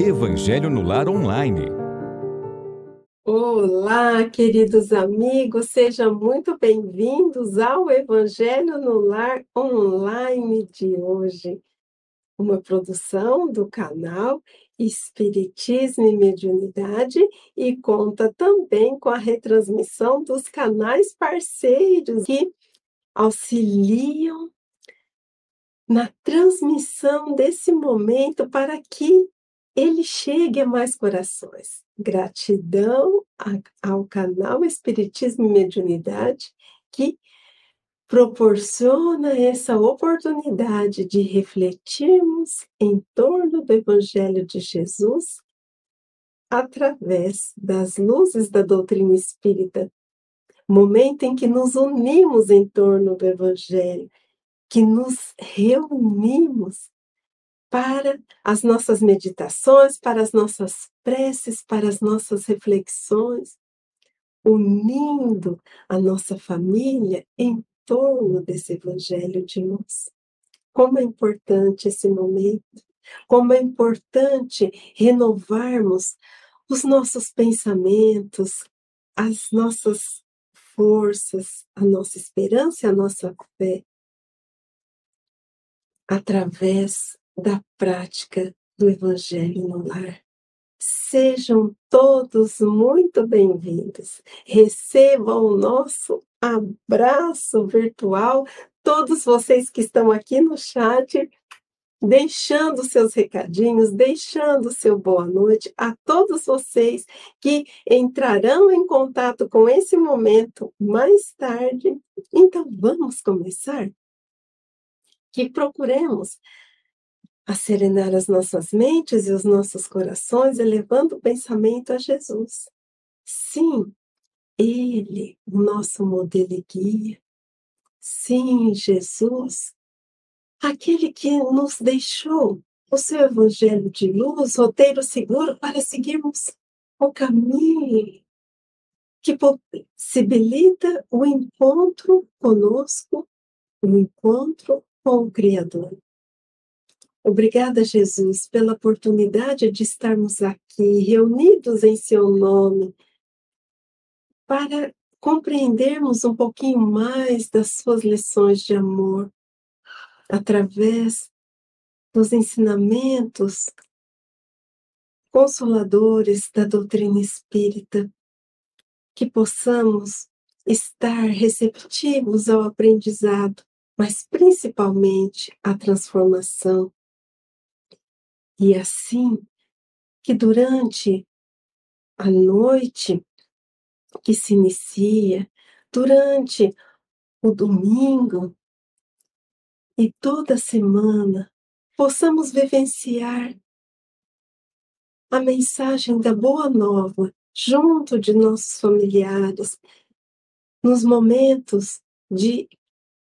Evangelho no Lar Online. Olá, queridos amigos, sejam muito bem-vindos ao Evangelho no Lar Online de hoje. Uma produção do canal Espiritismo e Mediunidade e conta também com a retransmissão dos canais parceiros que auxiliam na transmissão desse momento para que ele chegue a mais corações. Gratidão ao canal Espiritismo e Mediunidade que proporciona essa oportunidade de refletirmos em torno do Evangelho de Jesus através das luzes da doutrina espírita. Momento em que nos unimos em torno do Evangelho, que nos reunimos para as nossas meditações, para as nossas preces, para as nossas reflexões, unindo a nossa família em torno desse Evangelho de luz. Como é importante esse momento, como é importante renovarmos os nossos pensamentos, as nossas forças, a nossa esperança e a nossa fé, através da prática do Evangelho no lar. Sejam todos muito bem-vindos. Recebam o nosso abraço virtual, todos vocês que estão aqui no chat, deixando seus recadinhos, deixando seu boa noite a todos vocês que entrarão em contato com esse momento mais tarde. Então, vamos começar? Que procuremos a serenar as nossas mentes e os nossos corações, elevando o pensamento a Jesus. Sim, Ele, o nosso modelo e guia. Sim, Jesus, aquele que nos deixou o seu evangelho de luz, roteiro seguro para seguirmos o caminho que possibilita o encontro conosco, o encontro com o Criador. Obrigada, Jesus, pela oportunidade de estarmos aqui, reunidos em Seu nome, para compreendermos um pouquinho mais das Suas lições de amor, através dos ensinamentos consoladores da doutrina espírita, que possamos estar receptivos ao aprendizado, mas principalmente à transformação e assim que durante a noite que se inicia, durante o domingo e toda semana, possamos vivenciar a mensagem da Boa Nova junto de nossos familiares, nos momentos de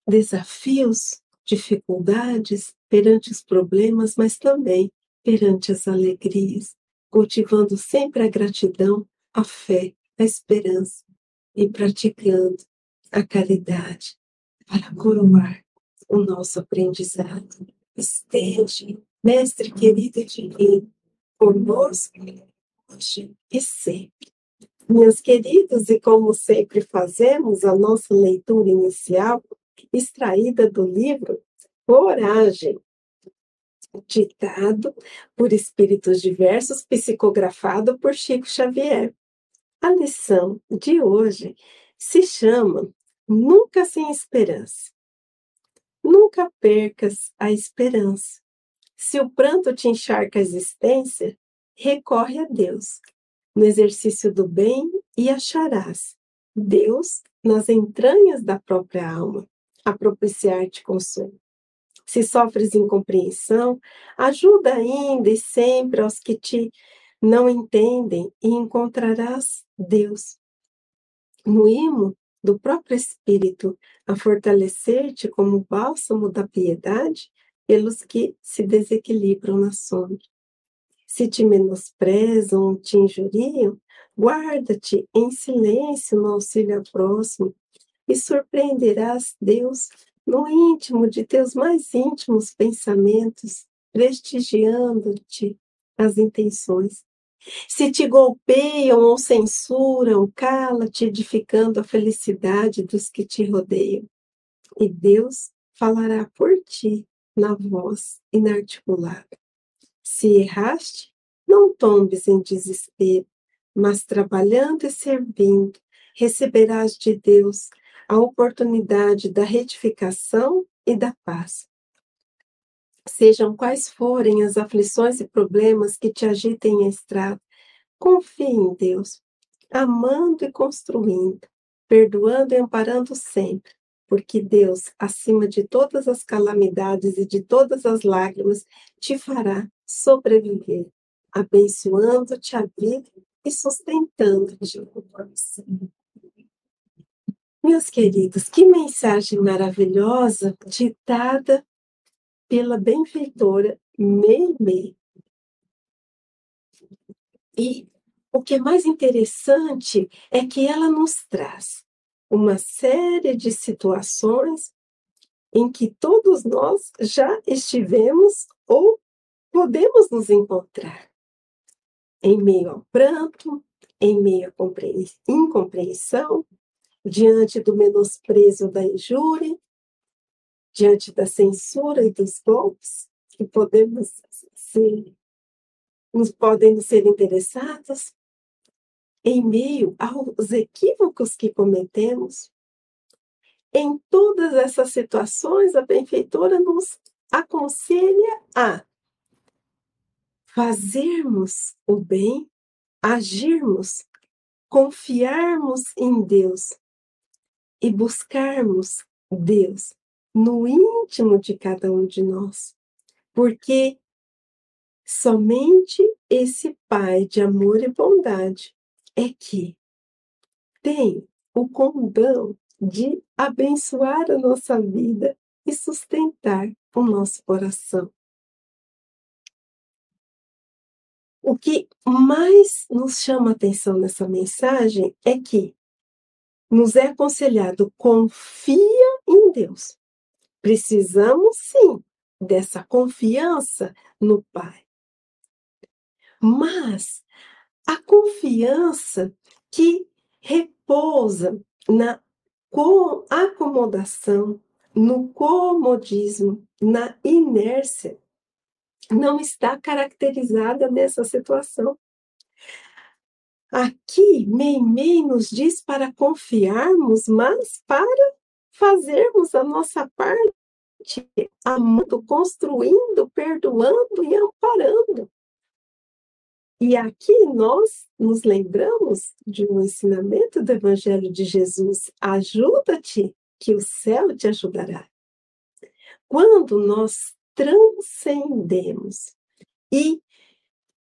desafios, dificuldades perante os problemas, mas também perante as alegrias, cultivando sempre a gratidão, a fé, a esperança e praticando a caridade para coroar o nosso aprendizado. Esteja, Mestre querido e divino, conosco hoje e sempre. Meus queridos, e como sempre fazemos a nossa leitura inicial, extraída do livro Coragem, ditado por espíritos diversos, psicografado por Chico Xavier. A lição de hoje se chama Nunca sem esperança. Nunca percas a esperança. Se o pranto te encharca a existência, recorre a Deus. No exercício do bem e acharás Deus nas entranhas da própria alma, a propiciar-te consolo. Se sofres incompreensão, ajuda ainda e sempre aos que te não entendem e encontrarás Deus. No imo do próprio Espírito, a fortalecer-te como bálsamo da piedade pelos que se desequilibram na sombra. Se te menosprezam ou te injuriam, guarda-te em silêncio no auxílio ao próximo e surpreenderás Deus no íntimo de teus mais íntimos pensamentos, prestigiando-te as intenções. Se te golpeiam ou censuram, cala-te, edificando a felicidade dos que te rodeiam. E Deus falará por ti na voz inarticulada. Se erraste, não tombes em desespero, mas trabalhando e servindo, receberás de Deus a oportunidade da retificação e da paz. Sejam quais forem as aflições e problemas que te agitem a estrada, confie em Deus, amando e construindo, perdoando e amparando sempre, porque Deus, acima de todas as calamidades e de todas as lágrimas, te fará sobreviver, abençoando-te a vida e sustentando-te. Meus queridos, que mensagem maravilhosa ditada pela benfeitora Meimei. E o que é mais interessante é que ela nos traz uma série de situações em que todos nós já estivemos ou podemos nos encontrar. Em meio ao pranto, em meio à incompreensão, diante do menosprezo da injúria, diante da censura e dos golpes que podemos ser, nos podem ser interessados, em meio aos equívocos que cometemos, em todas essas situações, a benfeitora nos aconselha a fazermos o bem, agirmos, confiarmos em Deus e buscarmos Deus no íntimo de cada um de nós, porque somente esse Pai de amor e bondade é que tem o condão de abençoar a nossa vida e sustentar o nosso coração. O que mais nos chama atenção nessa mensagem é que nos é aconselhado confia em Deus. Precisamos sim dessa confiança no Pai. Mas a confiança que repousa na acomodação, no comodismo, na inércia, não está caracterizada nessa situação. Aqui, Meimei nos diz para confiarmos, mas para fazermos a nossa parte, amando, construindo, perdoando e amparando. E aqui nós nos lembramos de um ensinamento do Evangelho de Jesus: ajuda-te, que o céu te ajudará. Quando nós transcendemos e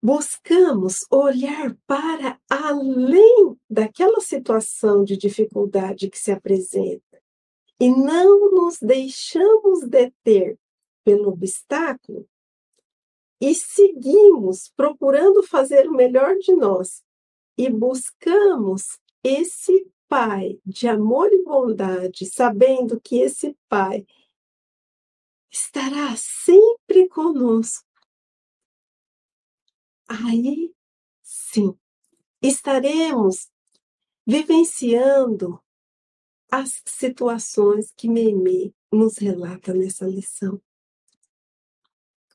buscamos olhar para além daquela situação de dificuldade que se apresenta e não nos deixamos deter pelo obstáculo e seguimos procurando fazer o melhor de nós e buscamos esse Pai de amor e bondade, sabendo que esse Pai estará sempre conosco aí sim estaremos vivenciando as situações que Meme nos relata nessa lição.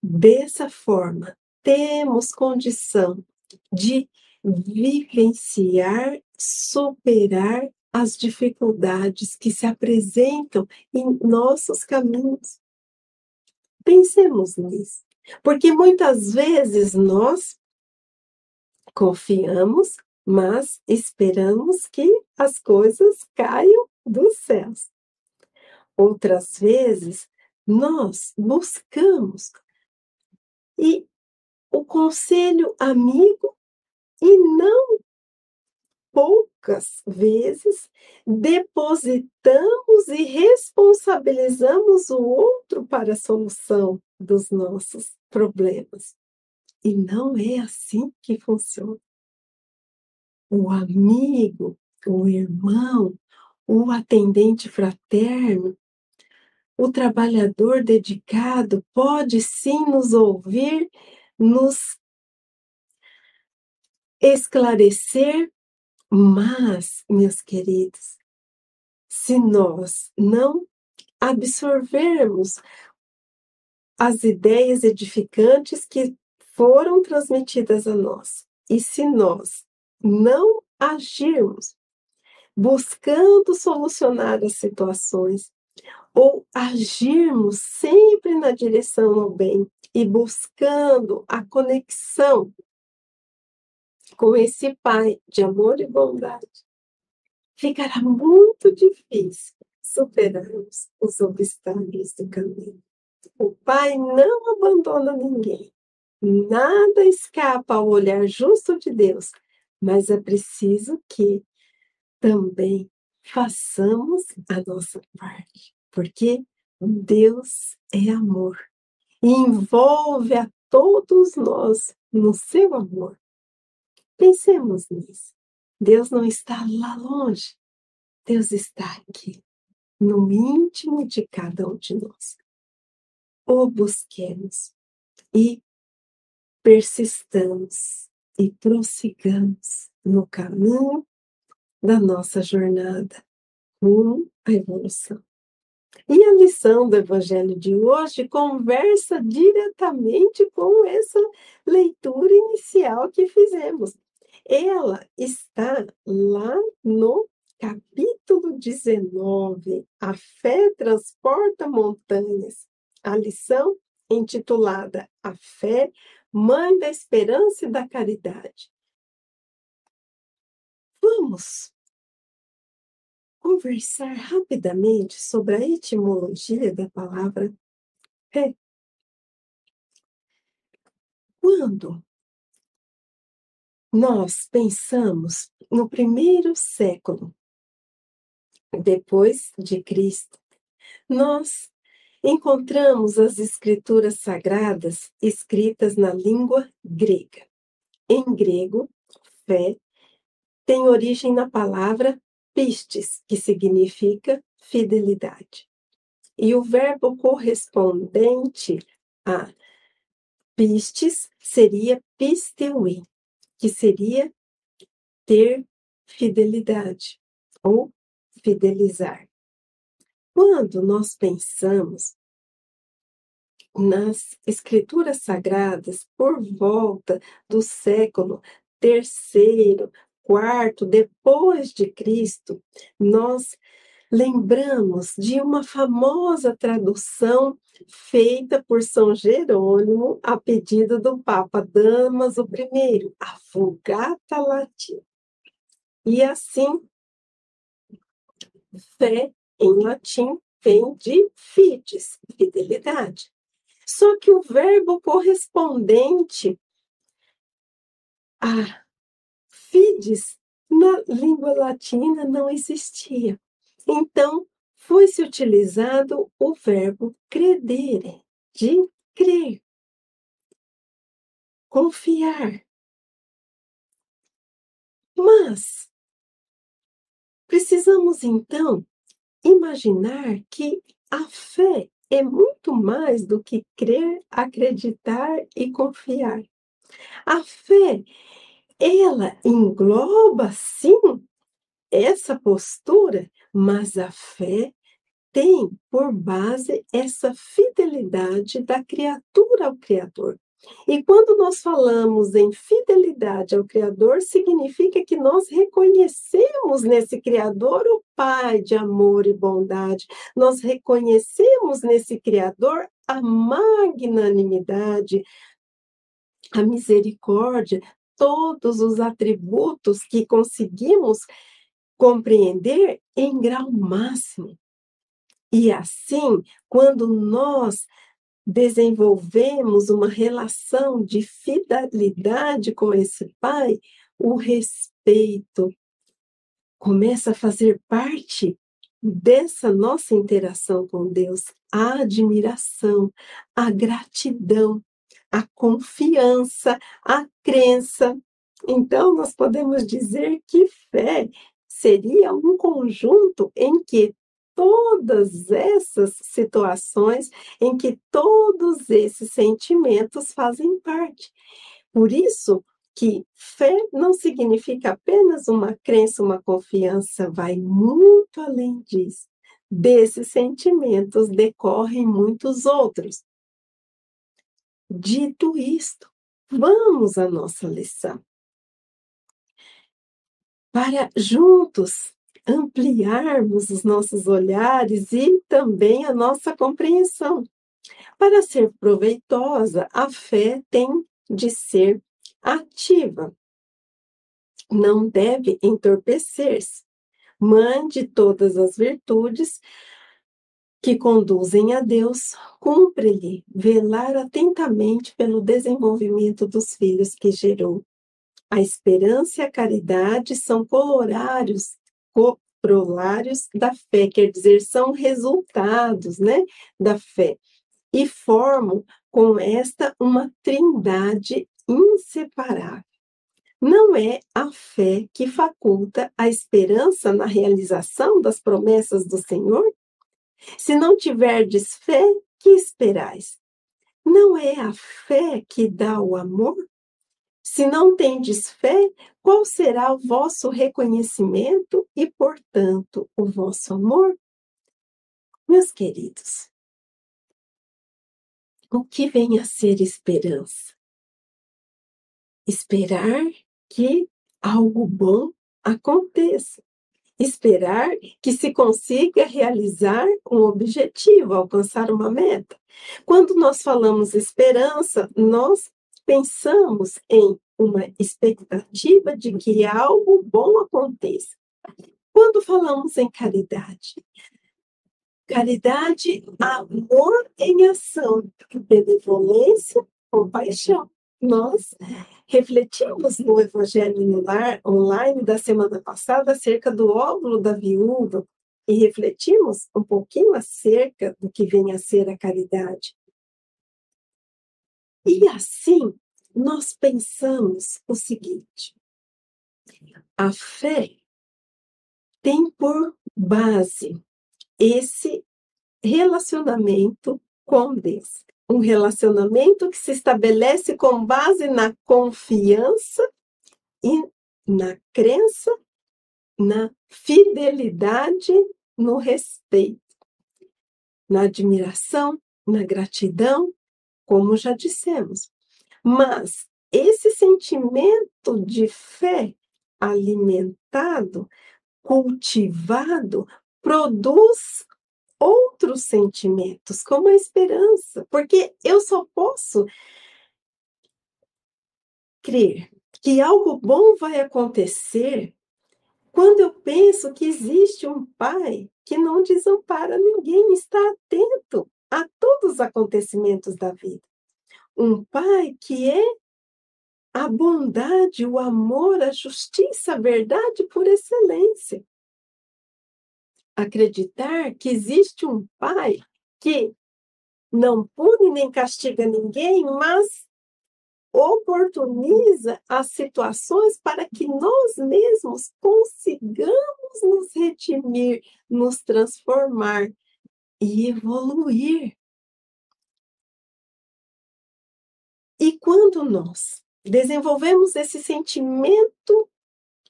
Dessa forma, temos condição de vivenciar, superar as dificuldades que se apresentam em nossos caminhos. Pensemos nisso, porque muitas vezes nós Confiamos, mas esperamos que as coisas caiam dos céus. Outras vezes, nós buscamos e o conselho amigo e não poucas vezes depositamos e responsabilizamos o outro para a solução dos nossos problemas. E não é assim que funciona. O amigo, o irmão, o atendente fraterno, o trabalhador dedicado pode sim nos ouvir, nos esclarecer, mas, meus queridos, se nós não absorvermos as ideias edificantes que foram transmitidas a nós, e se nós não agirmos buscando solucionar as situações, ou agirmos sempre na direção ao bem e buscando a conexão com esse Pai de amor e bondade, ficará muito difícil superarmos os obstáculos do caminho. O Pai não abandona ninguém. Nada escapa ao olhar justo de Deus, mas é preciso que também façamos a nossa parte, porque Deus é amor e envolve a todos nós no seu amor. Pensemos nisso. Deus não está lá longe, Deus está aqui, no íntimo de cada um de nós. O busquemos e persistamos e prossigamos no caminho da nossa jornada rumo à evolução. E a lição do Evangelho de hoje conversa diretamente com essa leitura inicial que fizemos. Ela está lá no capítulo 19. A fé transporta montanhas. A lição intitulada A Fé, Mãe da Esperança e da Caridade. Vamos conversar rapidamente sobre a etimologia da palavra fé. Quando nós pensamos no primeiro século depois de Cristo, nós encontramos as escrituras sagradas escritas na língua grega. Em grego, fé tem origem na palavra pistes, que significa fidelidade. E o verbo correspondente a pistes seria pisteui, que seria ter fidelidade ou fidelizar. Quando nós pensamos nas escrituras sagradas por volta do século terceiro, quarto depois de Cristo, nós lembramos de uma famosa tradução feita por São Jerônimo a pedido do Papa Damaso I, a Vulgata Latina. E assim, fé em latim vem de fides, fidelidade. Só que o verbo correspondente a fides na língua latina não existia. Então, foi-se utilizado o verbo credere, de crer, confiar. Mas precisamos então imaginar que a fé é muito mais do que crer, acreditar e confiar. A fé, ela engloba sim essa postura, mas a fé tem por base essa fidelidade da criatura ao Criador. E quando nós falamos em fidelidade ao Criador, significa que nós reconhecemos nesse Criador o Pai de amor e bondade, nós reconhecemos nesse Criador a magnanimidade, a misericórdia, todos os atributos que conseguimos compreender em grau máximo. E assim, quando nós desenvolvemos uma relação de fidelidade com esse pai, o respeito começa a fazer parte dessa nossa interação com Deus, a admiração, a gratidão, a confiança, a crença. Então, nós podemos dizer que fé seria um conjunto em que todas essas situações em que todos esses sentimentos fazem parte. Por isso que fé não significa apenas uma crença, uma confiança, vai muito além disso. Desses sentimentos decorrem muitos outros. Dito isto, vamos à nossa lição. Para juntos ampliarmos os nossos olhares e também a nossa compreensão. Para ser proveitosa, a fé tem de ser ativa. Não deve entorpecer-se. Mande todas as virtudes que conduzem a Deus, cumpre-lhe velar atentamente pelo desenvolvimento dos filhos que gerou. A esperança e a caridade são colorários, corolários da fé, quer dizer, são resultados, né, da fé, e formam com esta uma trindade inseparável. Não é a fé que faculta a esperança na realização das promessas do Senhor? Se não tiverdes fé, que esperais? Não é a fé que dá o amor? Se não tendes fé, qual será o vosso reconhecimento e, portanto, o vosso amor? Meus queridos, o que vem a ser esperança? Esperar que algo bom aconteça. Esperar que se consiga realizar um objetivo, alcançar uma meta. Quando nós falamos esperança, nós pensamos em uma expectativa de que algo bom aconteça. Quando falamos em caridade, caridade, amor em ação, benevolência, compaixão. Nós refletimos no Evangelho no Lar online da semana passada acerca do óvulo da viúva e refletimos um pouquinho acerca do que vem a ser a caridade. E assim, nós pensamos o seguinte: a fé tem por base esse relacionamento com Deus. Um relacionamento que se estabelece com base na confiança e na crença, na fidelidade, no respeito, na admiração, na gratidão como já dissemos. Mas esse sentimento de fé alimentado, cultivado, produz outros sentimentos, como a esperança, porque eu só posso crer que algo bom vai acontecer quando eu penso que existe um pai que não desampara ninguém, está atento a todos os acontecimentos da vida. Um pai que é a bondade, o amor, a justiça, a verdade por excelência. Acreditar que existe um pai que não pune nem castiga ninguém, mas oportuniza as situações para que nós mesmos consigamos nos redimir, nos transformar e evoluir. E quando nós desenvolvemos esse sentimento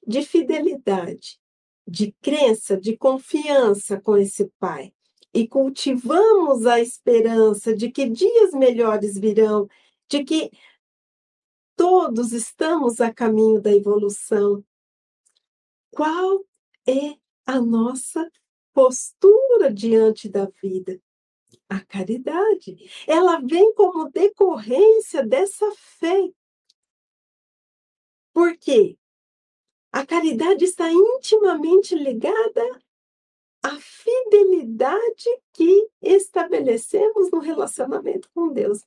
de fidelidade, de crença, de confiança com esse Pai, e cultivamos a esperança de que dias melhores virão, de que todos estamos a caminho da evolução, qual é a nossa postura diante da vida. A caridade, ela vem como decorrência dessa fé. Por quê? A caridade está intimamente ligada à fidelidade que estabelecemos no relacionamento com Deus.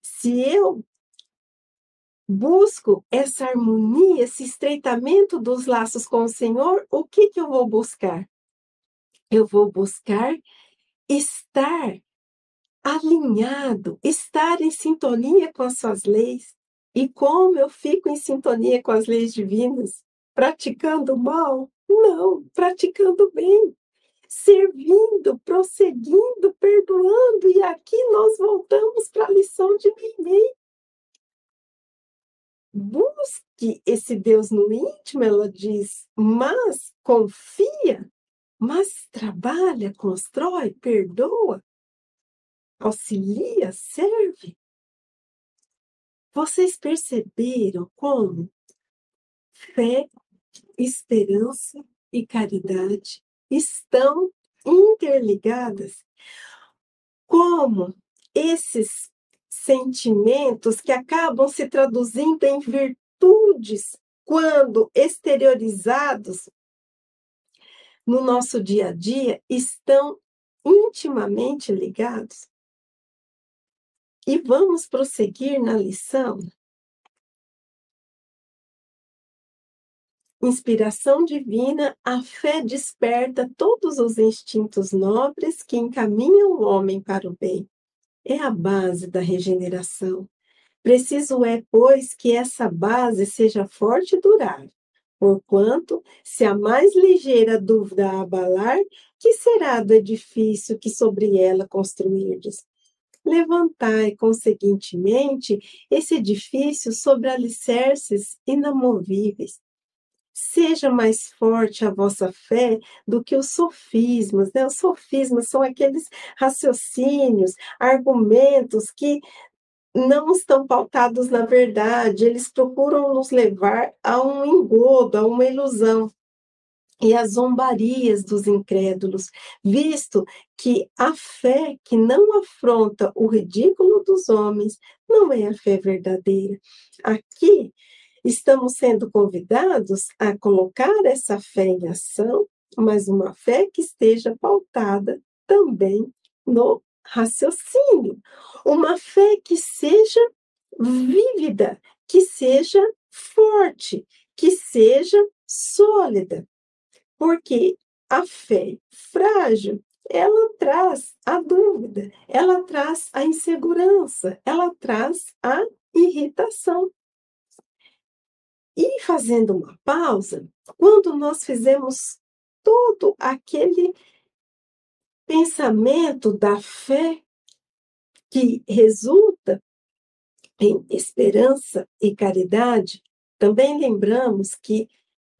Se eu busco essa harmonia, esse estreitamento dos laços com o Senhor, o que, que eu vou buscar? Eu vou buscar estar alinhado, estar em sintonia com as suas leis. E como eu fico em sintonia com as leis divinas? Praticando mal? Não, praticando bem. Servindo, prosseguindo, perdoando. E aqui nós voltamos para a lição de Meimei. busque esse Deus no íntimo, ela diz, mas confia, mas trabalha, constrói, perdoa, auxilia, serve. Vocês perceberam como fé, esperança e caridade estão interligadas? Como esses sentimentos que acabam se traduzindo em virtudes quando exteriorizados no nosso dia a dia estão intimamente ligados. E vamos prosseguir na lição. Inspiração divina, a fé desperta todos os instintos nobres que encaminham o homem para o bem. É a base da regeneração. Preciso é, pois, que essa base seja forte e durável. Porquanto, se a mais ligeira dúvida abalar, que será do edifício que sobre ela construirdes? levantai, conseguintemente, esse edifício sobre alicerces inamovíveis. Seja mais forte a vossa fé do que os sofismas. Né? Os sofismas são aqueles raciocínios, argumentos que não estão pautados na verdade, eles procuram nos levar a um engodo, a uma ilusão e as zombarias dos incrédulos, visto que a fé que não afronta o ridículo dos homens não é a fé verdadeira. Aqui estamos sendo convidados a colocar essa fé em ação, mas uma fé que esteja pautada também no raciocínio, uma fé que seja vívida, que seja forte, que seja sólida porque a fé frágil, ela traz a dúvida, ela traz a insegurança, ela traz a irritação. E fazendo uma pausa, quando nós fizemos todo aquele pensamento da fé que resulta em esperança e caridade, também lembramos que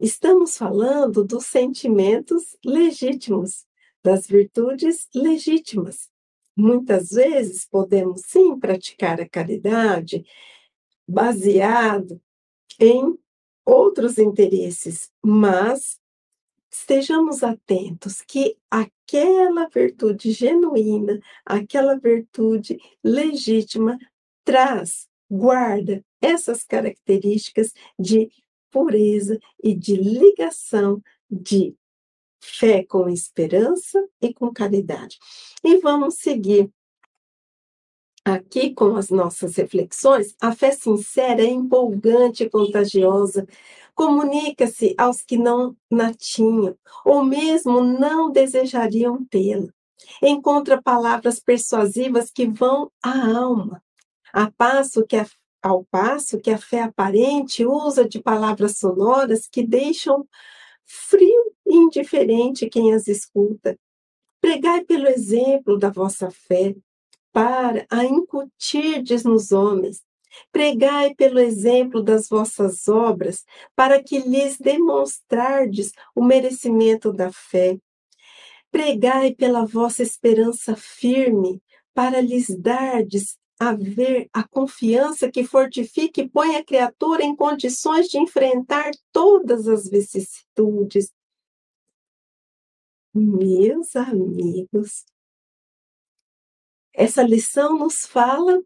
Estamos falando dos sentimentos legítimos, das virtudes legítimas. Muitas vezes podemos sim praticar a caridade baseado em outros interesses, mas estejamos atentos que aquela virtude genuína, aquela virtude legítima traz, guarda essas características de pureza e de ligação de fé com esperança e com caridade. E vamos seguir aqui com as nossas reflexões. A fé sincera é empolgante e contagiosa. Comunica-se aos que não na tinham, ou mesmo não desejariam tê-la. Encontra palavras persuasivas que vão à alma, a passo que a ao passo que a fé aparente usa de palavras sonoras que deixam frio e indiferente quem as escuta. Pregai pelo exemplo da vossa fé, para a incutirdes nos homens. Pregai pelo exemplo das vossas obras, para que lhes demonstrardes o merecimento da fé. Pregai pela vossa esperança firme, para lhes dardes haver a confiança que fortifica e põe a criatura em condições de enfrentar todas as vicissitudes. Meus amigos, essa lição nos fala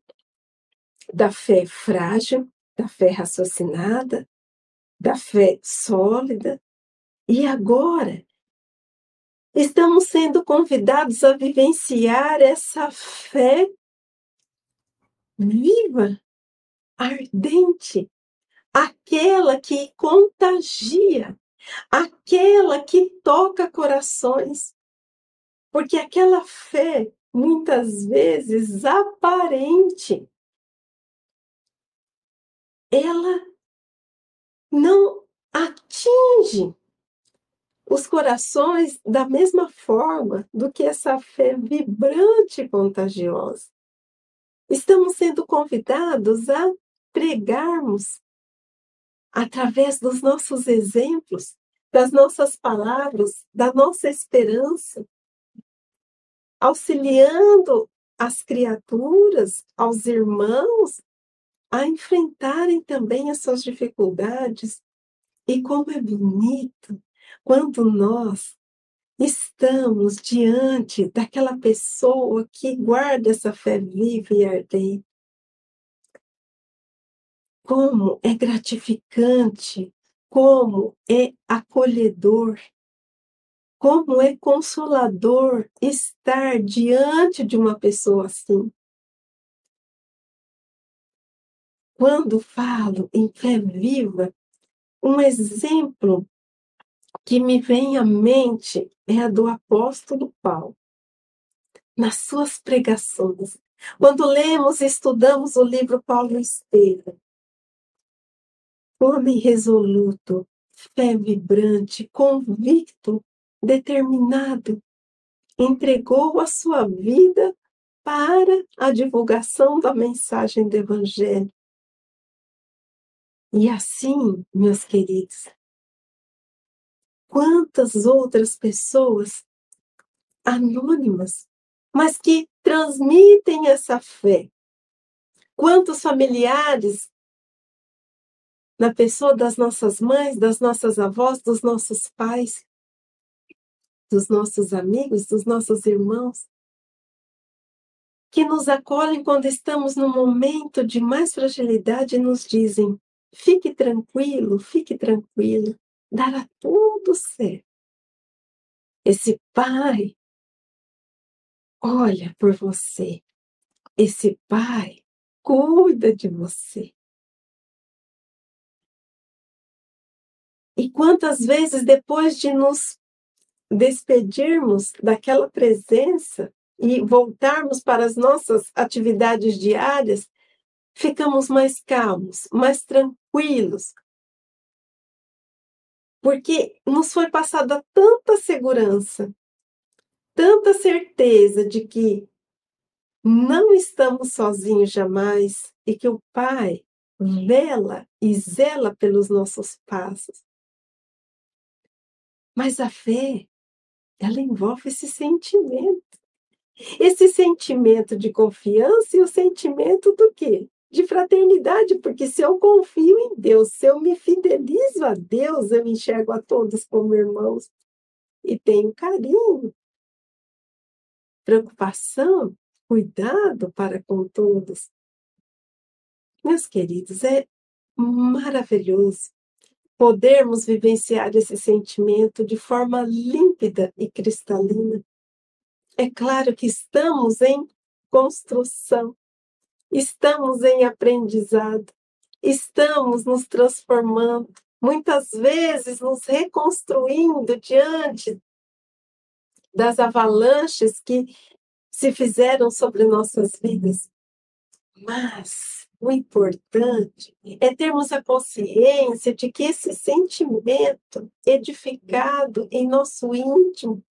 da fé frágil, da fé raciocinada, da fé sólida, e agora estamos sendo convidados a vivenciar essa fé viva, ardente, aquela que contagia, aquela que toca corações. Porque aquela fé, muitas vezes aparente, ela não atinge os corações da mesma forma do que essa fé vibrante e contagiosa. Estamos sendo convidados a pregarmos através dos nossos exemplos, das nossas palavras, da nossa esperança, auxiliando as criaturas, aos irmãos, a enfrentarem também as suas dificuldades. E como é bonito quando nós estamos diante daquela pessoa que guarda essa fé viva e ardente. Como é gratificante, como é acolhedor, como é consolador estar diante de uma pessoa assim. Quando falo em fé viva, um exemplo que me vem à mente é a do apóstolo Paulo. Nas suas pregações, quando lemos e estudamos o livro Paulo Estevam, homem resoluto, fé vibrante, convicto, determinado, entregou a sua vida para a divulgação da mensagem do Evangelho. E assim, meus queridos, quantas outras pessoas anônimas, mas que transmitem essa fé. Quantos familiares na pessoa das nossas mães, das nossas avós, dos nossos pais, dos nossos amigos, dos nossos irmãos, que nos acolhem quando estamos no momento de mais fragilidade e nos dizem: fique tranquilo, fique tranquilo dará tudo certo. Esse pai olha por você. Esse pai cuida de você. E quantas vezes depois de nos despedirmos daquela presença e voltarmos para as nossas atividades diárias, ficamos mais calmos, mais tranquilos, porque nos foi passada tanta segurança, tanta certeza de que não estamos sozinhos jamais e que o Pai vela e zela pelos nossos passos. Mas a fé, ela envolve esse sentimento. Esse sentimento de confiança e o sentimento do quê? de fraternidade, porque se eu confio em Deus, se eu me fidelizo a Deus, eu enxergo a todos como irmãos e tenho carinho, preocupação, cuidado para com todos. Meus queridos, é maravilhoso podermos vivenciar esse sentimento de forma límpida e cristalina. É claro que estamos em construção, Estamos em aprendizado, estamos nos transformando, muitas vezes nos reconstruindo diante das avalanches que se fizeram sobre nossas vidas. Mas o importante é termos a consciência de que esse sentimento edificado em nosso íntimo,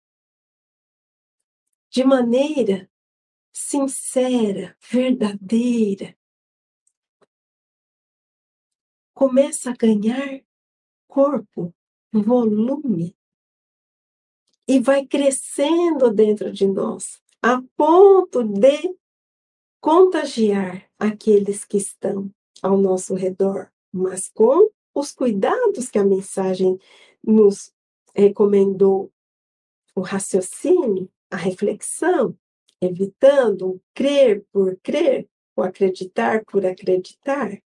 de maneira sincera, verdadeira, começa a ganhar corpo, volume, e vai crescendo dentro de nós, a ponto de contagiar aqueles que estão ao nosso redor, mas com os cuidados que a mensagem nos recomendou, o raciocínio, a reflexão, evitando o crer por crer, o acreditar por acreditar,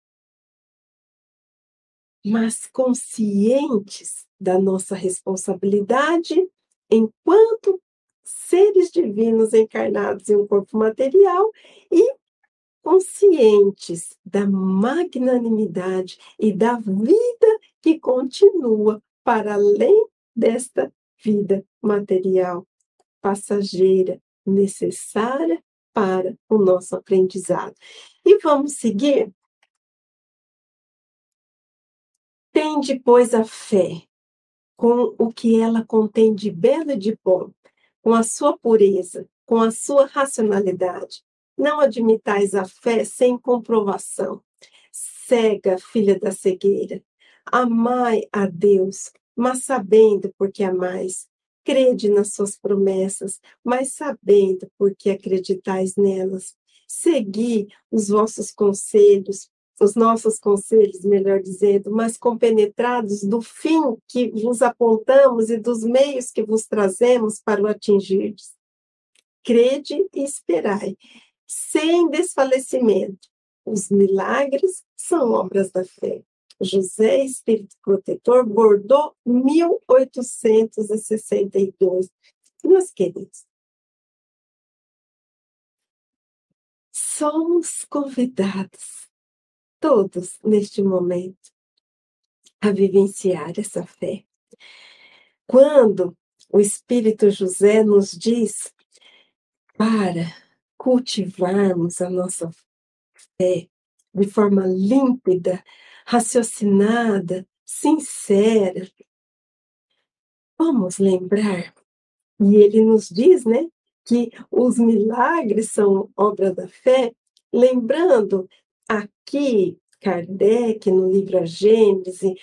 mas conscientes da nossa responsabilidade enquanto seres divinos encarnados em um corpo material e conscientes da magnanimidade e da vida que continua para além desta vida material passageira necessária para o nosso aprendizado. E vamos seguir? Tende, pois, a fé com o que ela contém de belo e de bom, com a sua pureza, com a sua racionalidade. Não admitais a fé sem comprovação. Cega, filha da cegueira, Amai a Deus, mas sabendo porque amais. Crede nas suas promessas, mas sabendo porque acreditais nelas. Segui os vossos conselhos, os nossos conselhos, melhor dizendo, mas compenetrados do fim que vos apontamos e dos meios que vos trazemos para o atingirdes. Crede e esperai, sem desfalecimento. Os milagres são obras da fé. José Espírito Protetor, Bordeaux, 1862. Meus queridos, somos convidados, todos neste momento, a vivenciar essa fé. Quando o Espírito José nos diz para cultivarmos a nossa fé de forma límpida, raciocinada, sincera. Vamos lembrar, e ele nos diz, né, que os milagres são obra da fé, lembrando aqui Kardec, no livro A Gênese,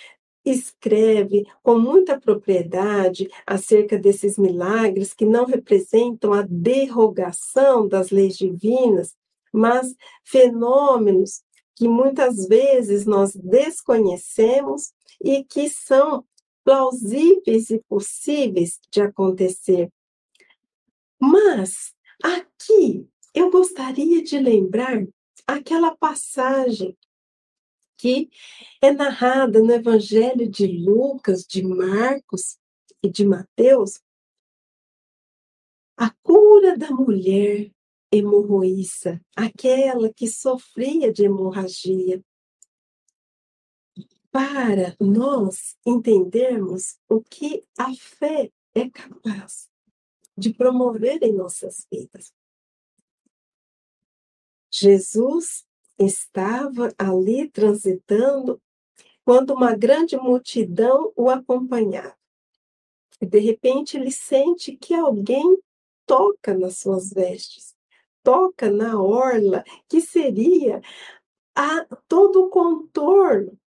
escreve com muita propriedade acerca desses milagres que não representam a derrogação das leis divinas, mas fenômenos que muitas vezes nós desconhecemos e que são plausíveis e possíveis de acontecer. Mas aqui eu gostaria de lembrar aquela passagem que é narrada no Evangelho de Lucas, de Marcos e de Mateus, a cura da mulher hemorroíça, aquela que sofria de hemorragia, para nós entendermos o que a fé é capaz de promover em nossas vidas. Jesus estava ali transitando quando uma grande multidão o acompanhava. E de repente ele sente que alguém toca nas suas vestes toca na orla, que seria a todo o contorno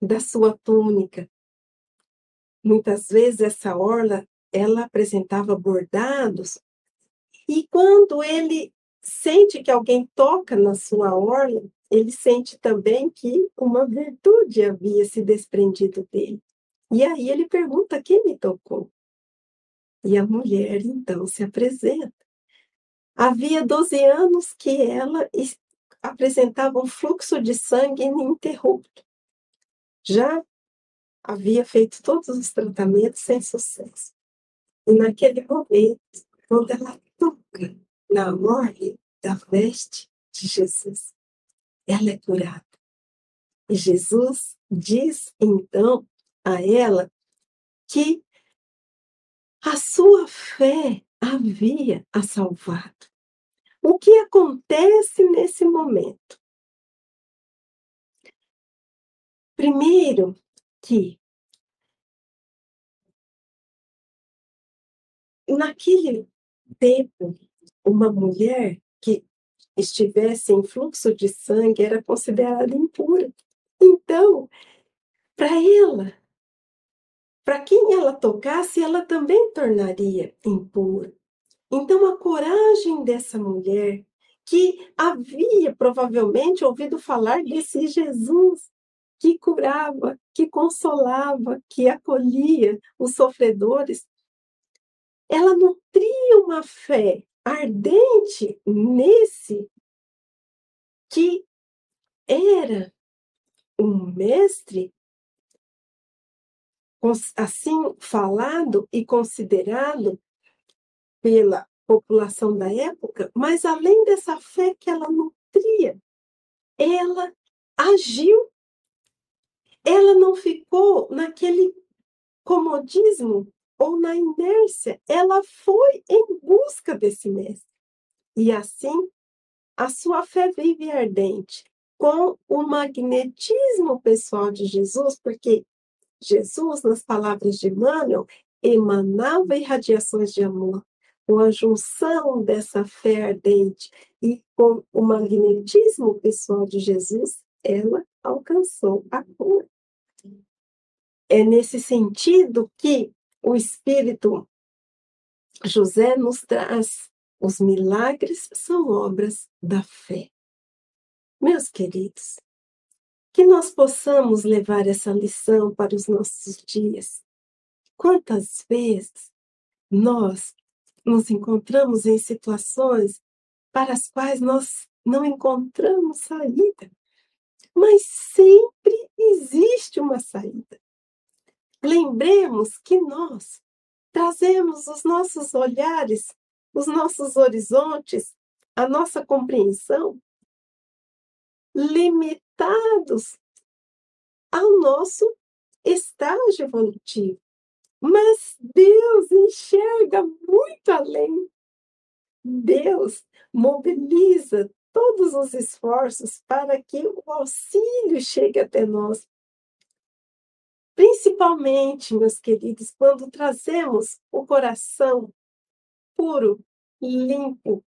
da sua túnica. Muitas vezes essa orla ela apresentava bordados e quando ele sente que alguém toca na sua orla, ele sente também que uma virtude havia se desprendido dele. E aí ele pergunta: quem me tocou? E a mulher então se apresenta. Havia 12 anos que ela apresentava um fluxo de sangue ininterrupto. Já havia feito todos os tratamentos sem sucesso. E naquele momento, quando ela toca na morte da veste de Jesus, ela é curada. E Jesus diz então a ela que a sua fé havia a salvado. O que acontece nesse momento? Primeiro, que naquele tempo, uma mulher que estivesse em fluxo de sangue era considerada impura. Então, para ela, para quem ela tocasse, ela também tornaria impura. Então, a coragem dessa mulher, que havia provavelmente ouvido falar desse Jesus que curava, que consolava, que acolhia os sofredores, ela nutria uma fé ardente nesse que era um mestre assim falado e considerado pela população da época, mas além dessa fé que ela nutria, ela agiu. Ela não ficou naquele comodismo ou na inércia, ela foi em busca desse mestre. E assim, a sua fé vive ardente com o magnetismo pessoal de Jesus, porque Jesus, nas palavras de Emmanuel, emanava irradiações de amor. Com a junção dessa fé ardente e com o magnetismo pessoal de Jesus, ela alcançou a cura. é nesse sentido que o Espírito José nos traz. Os milagres são obras da fé. Meus queridos, que nós possamos levar essa lição para os nossos dias. Quantas vezes nós nos encontramos em situações para as quais nós não encontramos saída, mas sempre existe uma saída. Lembremos que nós trazemos os nossos olhares, os nossos horizontes, a nossa compreensão limitados ao nosso estágio evolutivo. Mas Deus enxerga muito além. Deus mobiliza todos os esforços para que o auxílio chegue até nós. Principalmente, meus queridos, quando trazemos o coração puro, limpo,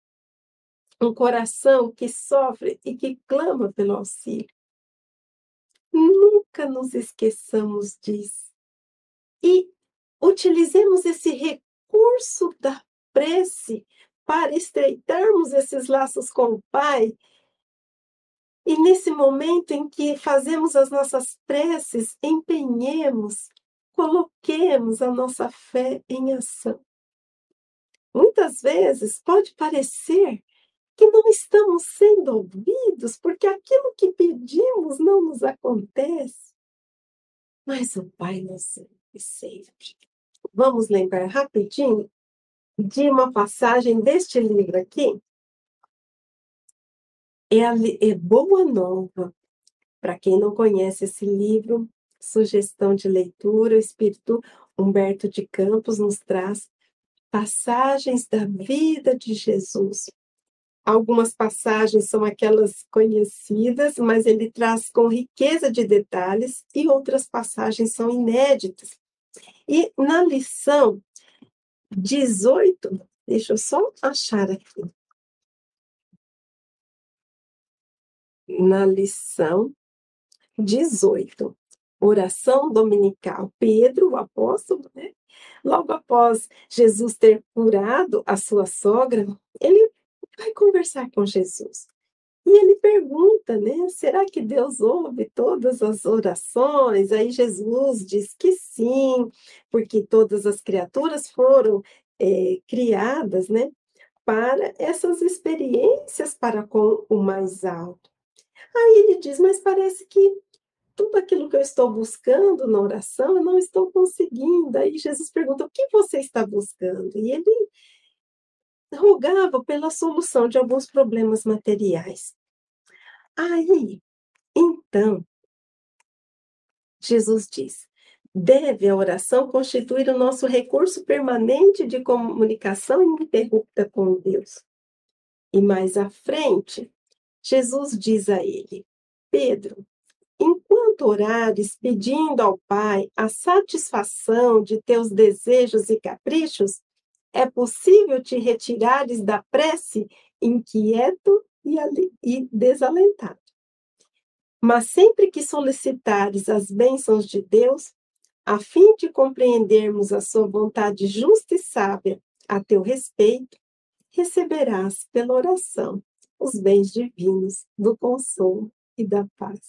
um coração que sofre e que clama pelo auxílio. Nunca nos esqueçamos disso. E utilizemos esse recurso da prece para estreitarmos esses laços com o Pai. E nesse momento em que fazemos as nossas preces, empenhemos, coloquemos a nossa fé em ação. Muitas vezes pode parecer que não estamos sendo ouvidos porque aquilo que pedimos não nos acontece. Mas o Pai nos ouve sempre. Vamos lembrar rapidinho de uma passagem deste livro aqui. É, a, é Boa Nova. Para quem não conhece esse livro, sugestão de leitura, o Espírito Humberto de Campos nos traz passagens da vida de Jesus Algumas passagens são aquelas conhecidas, mas ele traz com riqueza de detalhes, e outras passagens são inéditas. E na lição 18, deixa eu só achar aqui. Na lição 18, oração dominical, Pedro, o apóstolo, né? Logo após Jesus ter curado a sua sogra, ele vai conversar com Jesus. E ele pergunta, né? Será que Deus ouve todas as orações? Aí Jesus diz que sim, porque todas as criaturas foram é, criadas, né? Para essas experiências para com o mais alto. Aí ele diz, mas parece que tudo aquilo que eu estou buscando na oração, eu não estou conseguindo. Aí Jesus pergunta, o que você está buscando? E ele rogava pela solução de alguns problemas materiais. Aí, então, Jesus diz: deve a oração constituir o nosso recurso permanente de comunicação ininterrupta com Deus. E mais à frente, Jesus diz a ele: Pedro, enquanto orares pedindo ao Pai a satisfação de teus desejos e caprichos, é possível te retirares da prece inquieto e, e desalentado. Mas sempre que solicitares as bênçãos de Deus, a fim de compreendermos a sua vontade justa e sábia a teu respeito, receberás pela oração os bens divinos do consolo e da paz.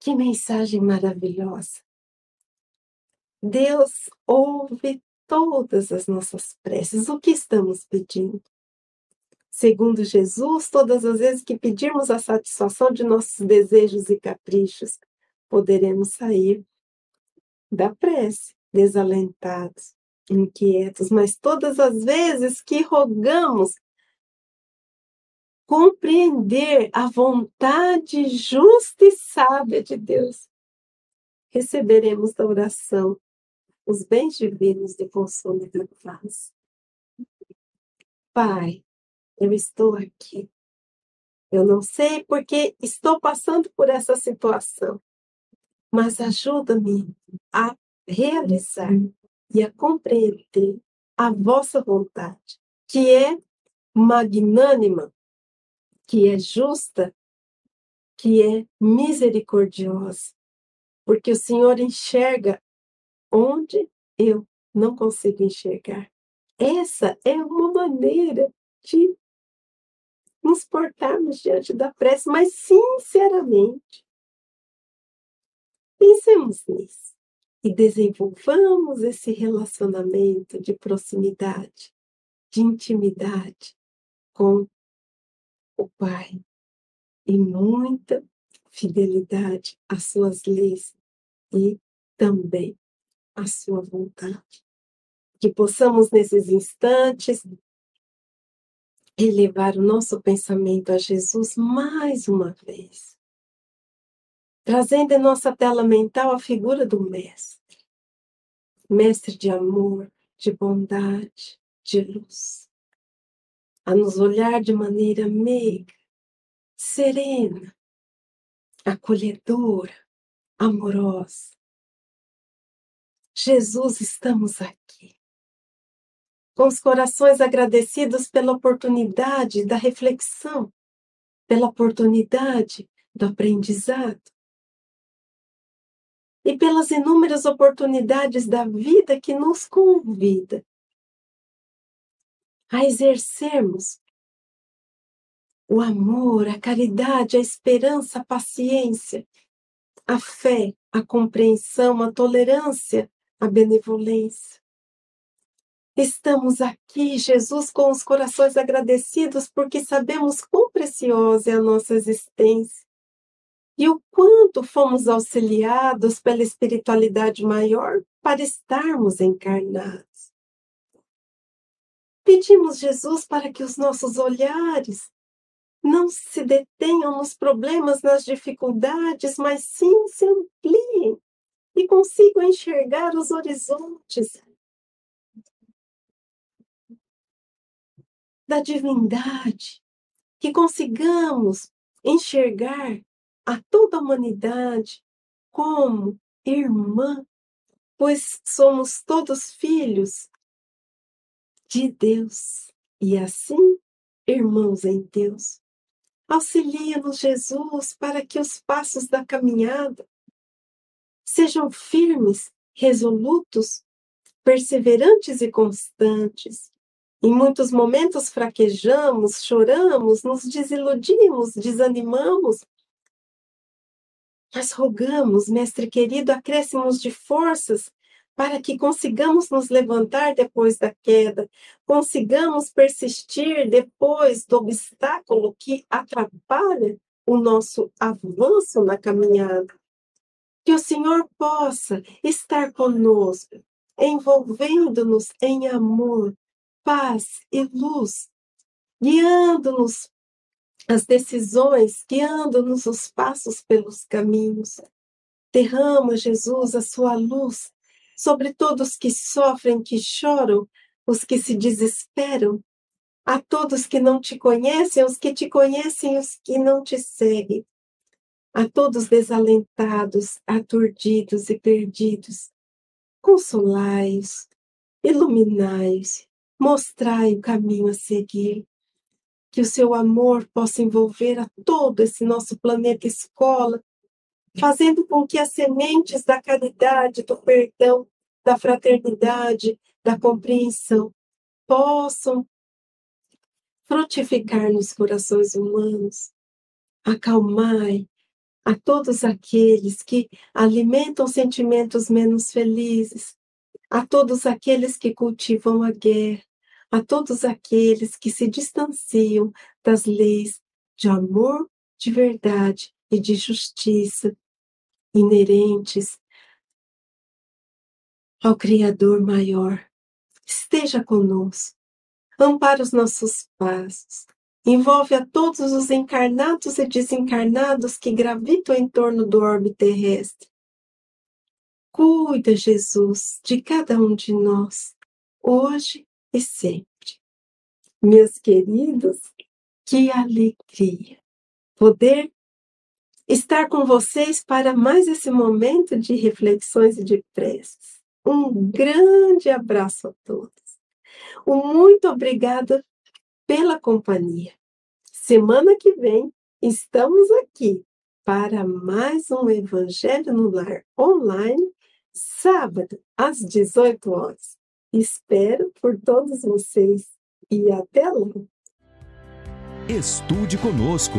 Que mensagem maravilhosa! Deus ouve todas as nossas preces. O que estamos pedindo? Segundo Jesus, todas as vezes que pedirmos a satisfação de nossos desejos e caprichos, poderemos sair da prece desalentados, inquietos, mas todas as vezes que rogamos compreender a vontade justa e sábia de Deus, receberemos da oração os bens divinos de consolo e da paz. Pai, eu estou aqui. Eu não sei porque estou passando por essa situação, mas ajuda-me a realizar e a compreender a vossa vontade, que é magnânima, que é justa, que é misericordiosa porque o Senhor enxerga onde eu não consigo enxergar. Essa é uma maneira de nos portarmos diante da prece, mas sinceramente. Pensemos nisso e desenvolvamos esse relacionamento de proximidade, de intimidade com o Pai e muita fidelidade às suas leis e também à sua vontade. Que possamos, nesses instantes, elevar o nosso pensamento a Jesus mais uma vez, trazendo em nossa tela mental a figura do Mestre, Mestre de amor, de bondade, de luz, a nos olhar de maneira meiga, serena, acolhedora, amorosa. Jesus, estamos aqui. Com os corações agradecidos pela oportunidade da reflexão, pela oportunidade do aprendizado. E pelas inúmeras oportunidades da vida que nos convida a exercermos o amor, a caridade, a esperança, a paciência, a fé, a compreensão, a tolerância, a benevolência. Estamos aqui, Jesus, com os corações agradecidos, porque sabemos quão preciosa é a nossa existência e o quanto fomos auxiliados pela espiritualidade maior para estarmos encarnados. Pedimos, Jesus, para que os nossos olhares não se detenham nos problemas, nas dificuldades, mas sim se ampliem e consigam enxergar os horizontes da divindade, que consigamos enxergar a toda a humanidade como irmã, pois somos todos filhos de Deus e assim irmãos em Deus. Auxilia-nos, Jesus, para que os passos da caminhada sejam firmes, resolutos, perseverantes e constantes, em muitos momentos fraquejamos, choramos, nos desiludimos, desanimamos. Mas rogamos, Mestre querido, acréscimos de forças para que consigamos nos levantar depois da queda, consigamos persistir depois do obstáculo que atrapalha o nosso avanço na caminhada. Que o Senhor possa estar conosco, envolvendo-nos em amor, paz e luz, guiando-nos as decisões, guiando-nos os passos pelos caminhos. Derrama, Jesus, a sua luz sobre todos que sofrem, que choram, os que se desesperam, a todos que não te conhecem, os que te conhecem, os que não te seguem, a todos desalentados, aturdidos e perdidos. Consolai-os, iluminai-os, mostrai o caminho a seguir. Que o seu amor possa envolver a todo esse nosso planeta escola, fazendo com que as sementes da caridade, do perdão, da fraternidade, da compreensão possam frutificar nos corações humanos. Acalmai a todos aqueles que alimentam sentimentos menos felizes, a todos aqueles que cultivam a guerra, a todos aqueles que se distanciam das leis de amor, de verdade e de justiça inerentes ao Criador maior. Esteja conosco, ampara os nossos passos, envolve a todos os encarnados e desencarnados que gravitam em torno do orbe terrestre. Cuida, Jesus, de cada um de nós, hoje e sempre. Meus queridos, que alegria poder estar com vocês para mais esse momento de reflexões e de preces. Um grande abraço a todos. Um muito obrigada pela companhia. Semana que vem estamos aqui para mais um Evangelho no Lar online, sábado, às 18 horas. Espero por todos vocês e até lá. Estude conosco.